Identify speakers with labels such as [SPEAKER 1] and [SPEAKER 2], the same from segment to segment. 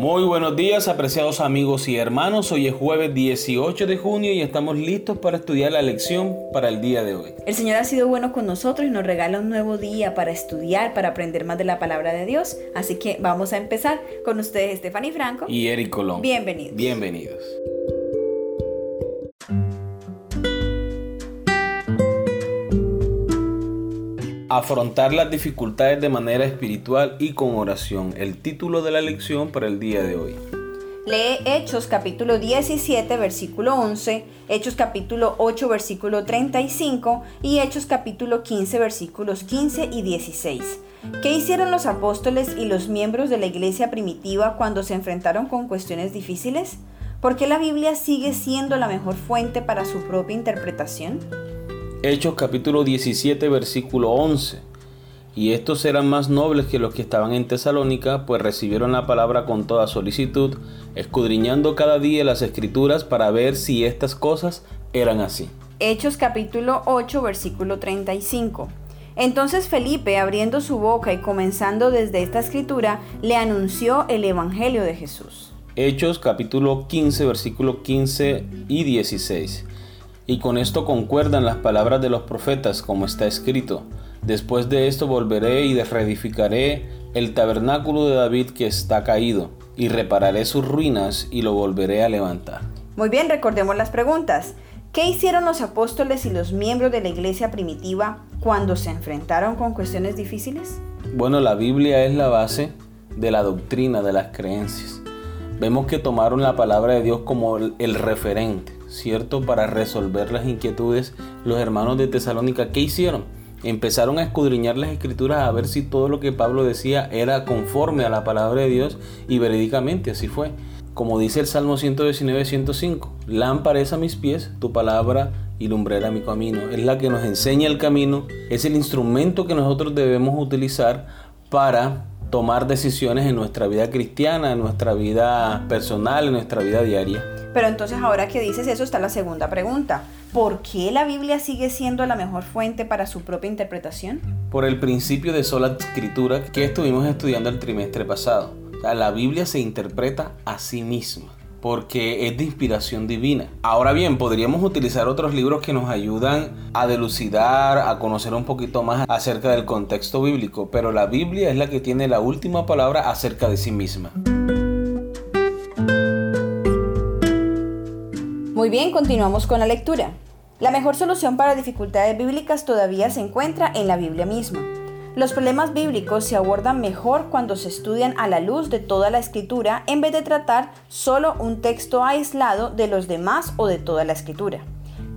[SPEAKER 1] Muy buenos días, apreciados amigos y hermanos. Hoy es jueves 18 de junio y estamos listos para estudiar la lección para el día de hoy.
[SPEAKER 2] El Señor ha sido bueno con nosotros y nos regala un nuevo día para estudiar, para aprender más de la palabra de Dios. Así que vamos a empezar con ustedes, Stephanie Franco
[SPEAKER 1] y Eric Colón.
[SPEAKER 2] Bienvenidos.
[SPEAKER 1] Bienvenidos. Afrontar las dificultades de manera espiritual y con oración. El título de la lección para el día de hoy.
[SPEAKER 2] Lee Hechos capítulo 17 versículo 11, Hechos capítulo 8 versículo 35 y Hechos capítulo 15 versículos 15 y 16. ¿Qué hicieron los apóstoles y los miembros de la iglesia primitiva cuando se enfrentaron con cuestiones difíciles? ¿Por qué la Biblia sigue siendo la mejor fuente para su propia interpretación?
[SPEAKER 1] Hechos capítulo 17 versículo 11. Y estos eran más nobles que los que estaban en Tesalónica, pues recibieron la palabra con toda solicitud, escudriñando cada día las escrituras para ver si estas cosas eran así.
[SPEAKER 2] Hechos capítulo 8 versículo 35. Entonces Felipe, abriendo su boca y comenzando desde esta escritura, le anunció el Evangelio de Jesús.
[SPEAKER 1] Hechos capítulo 15 versículo 15 y 16. Y con esto concuerdan las palabras de los profetas, como está escrito. Después de esto volveré y reedificaré el tabernáculo de David que está caído, y repararé sus ruinas y lo volveré a levantar.
[SPEAKER 2] Muy bien, recordemos las preguntas. ¿Qué hicieron los apóstoles y los miembros de la iglesia primitiva cuando se enfrentaron con cuestiones difíciles?
[SPEAKER 1] Bueno, la Biblia es la base de la doctrina, de las creencias. Vemos que tomaron la palabra de Dios como el referente ¿cierto? Para resolver las inquietudes, los hermanos de Tesalónica, ¿qué hicieron? Empezaron a escudriñar las escrituras a ver si todo lo que Pablo decía era conforme a la palabra de Dios y verídicamente así fue. Como dice el Salmo 119, 105, lámpara es a mis pies, tu palabra y lumbrera mi camino. Es la que nos enseña el camino, es el instrumento que nosotros debemos utilizar para tomar decisiones en nuestra vida cristiana, en nuestra vida personal, en nuestra vida diaria.
[SPEAKER 2] Pero entonces ahora que dices eso está la segunda pregunta. ¿Por qué la Biblia sigue siendo la mejor fuente para su propia interpretación?
[SPEAKER 1] Por el principio de sola escritura que estuvimos estudiando el trimestre pasado. la Biblia se interpreta a sí misma porque es de inspiración divina. Ahora bien, podríamos utilizar otros libros que nos ayudan a delucidar, a conocer un poquito más acerca del contexto bíblico, pero la Biblia es la que tiene la última palabra acerca de sí misma.
[SPEAKER 2] Muy bien, continuamos con la lectura. La mejor solución para dificultades bíblicas todavía se encuentra en la Biblia misma. Los problemas bíblicos se abordan mejor cuando se estudian a la luz de toda la escritura en vez de tratar solo un texto aislado de los demás o de toda la escritura.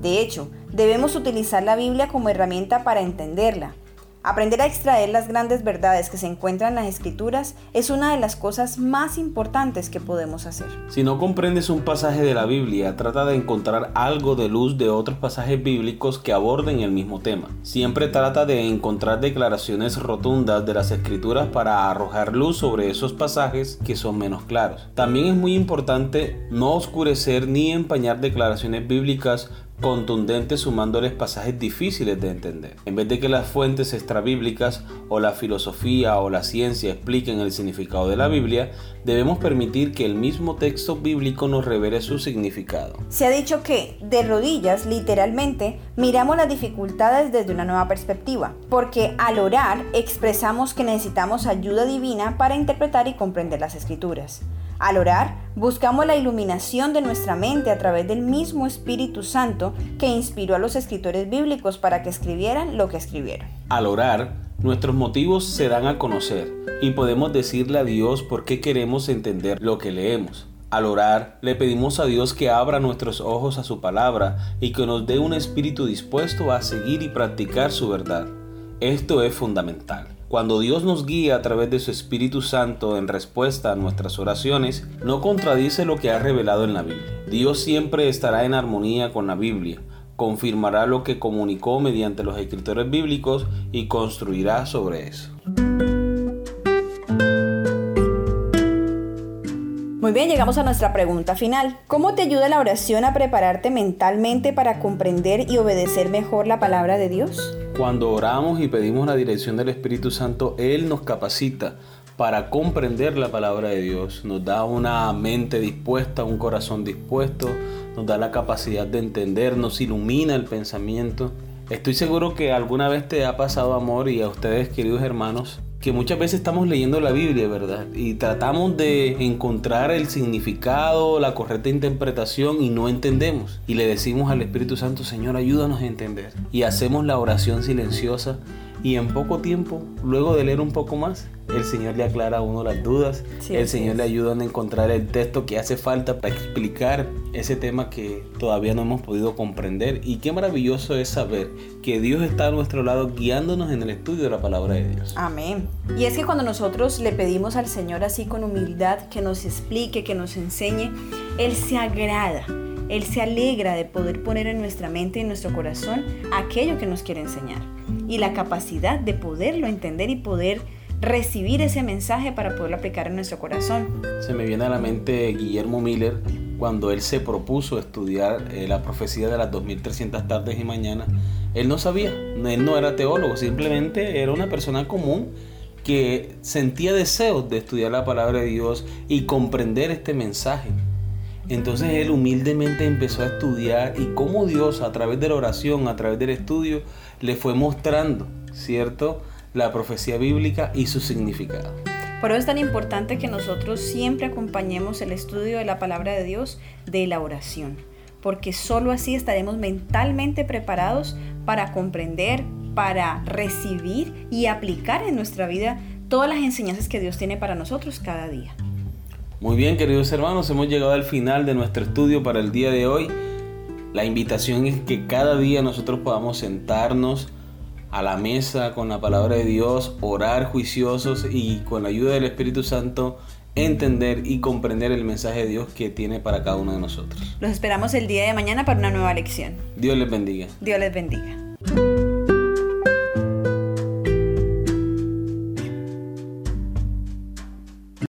[SPEAKER 2] De hecho, debemos utilizar la Biblia como herramienta para entenderla, Aprender a extraer las grandes verdades que se encuentran en las escrituras es una de las cosas más importantes que podemos hacer.
[SPEAKER 1] Si no comprendes un pasaje de la Biblia, trata de encontrar algo de luz de otros pasajes bíblicos que aborden el mismo tema. Siempre trata de encontrar declaraciones rotundas de las escrituras para arrojar luz sobre esos pasajes que son menos claros. También es muy importante no oscurecer ni empañar declaraciones bíblicas contundentes sumándoles pasajes difíciles de entender. En vez de que las fuentes extrabíblicas o la filosofía o la ciencia expliquen el significado de la Biblia, debemos permitir que el mismo texto bíblico nos revele su significado.
[SPEAKER 2] Se ha dicho que, de rodillas, literalmente, miramos las dificultades desde una nueva perspectiva, porque al orar expresamos que necesitamos ayuda divina para interpretar y comprender las escrituras. Al orar, buscamos la iluminación de nuestra mente a través del mismo Espíritu Santo que inspiró a los escritores bíblicos para que escribieran lo que escribieron.
[SPEAKER 1] Al orar, nuestros motivos se dan a conocer y podemos decirle a Dios por qué queremos entender lo que leemos. Al orar, le pedimos a Dios que abra nuestros ojos a su palabra y que nos dé un espíritu dispuesto a seguir y practicar su verdad. Esto es fundamental. Cuando Dios nos guía a través de su Espíritu Santo en respuesta a nuestras oraciones, no contradice lo que ha revelado en la Biblia. Dios siempre estará en armonía con la Biblia, confirmará lo que comunicó mediante los escritores bíblicos y construirá sobre eso.
[SPEAKER 2] Muy bien, llegamos a nuestra pregunta final. ¿Cómo te ayuda la oración a prepararte mentalmente para comprender y obedecer mejor la palabra de Dios?
[SPEAKER 1] Cuando oramos y pedimos la dirección del Espíritu Santo, Él nos capacita para comprender la palabra de Dios. Nos da una mente dispuesta, un corazón dispuesto, nos da la capacidad de entender, nos ilumina el pensamiento. Estoy seguro que alguna vez te ha pasado amor y a ustedes queridos hermanos que muchas veces estamos leyendo la Biblia, ¿verdad? Y tratamos de encontrar el significado, la correcta interpretación y no entendemos. Y le decimos al Espíritu Santo, Señor, ayúdanos a entender. Y hacemos la oración silenciosa y en poco tiempo, luego de leer un poco más, el Señor le aclara a uno las dudas, el Señor le ayuda a encontrar el texto que hace falta para explicar ese tema que todavía no hemos podido comprender. Y qué maravilloso es saber que Dios está a nuestro lado guiándonos en el estudio de la palabra de Dios.
[SPEAKER 2] Amén. Y es que cuando nosotros le pedimos al Señor así con humildad que nos explique, que nos enseñe, Él se agrada. Él se alegra de poder poner en nuestra mente y en nuestro corazón aquello que nos quiere enseñar y la capacidad de poderlo entender y poder recibir ese mensaje para poderlo aplicar en nuestro corazón.
[SPEAKER 1] Se me viene a la mente Guillermo Miller cuando él se propuso estudiar eh, la profecía de las 2300 tardes y mañanas. Él no sabía, él no era teólogo, simplemente era una persona común que sentía deseos de estudiar la palabra de Dios y comprender este mensaje. Entonces él humildemente empezó a estudiar y cómo Dios a través de la oración, a través del estudio, le fue mostrando, ¿cierto? La profecía bíblica y su significado.
[SPEAKER 2] Por eso es tan importante que nosotros siempre acompañemos el estudio de la palabra de Dios de la oración, porque sólo así estaremos mentalmente preparados para comprender, para recibir y aplicar en nuestra vida todas las enseñanzas que Dios tiene para nosotros cada día.
[SPEAKER 1] Muy bien, queridos hermanos, hemos llegado al final de nuestro estudio para el día de hoy. La invitación es que cada día nosotros podamos sentarnos a la mesa con la palabra de Dios, orar juiciosos y con la ayuda del Espíritu Santo entender y comprender el mensaje de Dios que tiene para cada uno de nosotros.
[SPEAKER 2] Los esperamos el día de mañana para una nueva lección.
[SPEAKER 1] Dios les bendiga.
[SPEAKER 2] Dios les bendiga.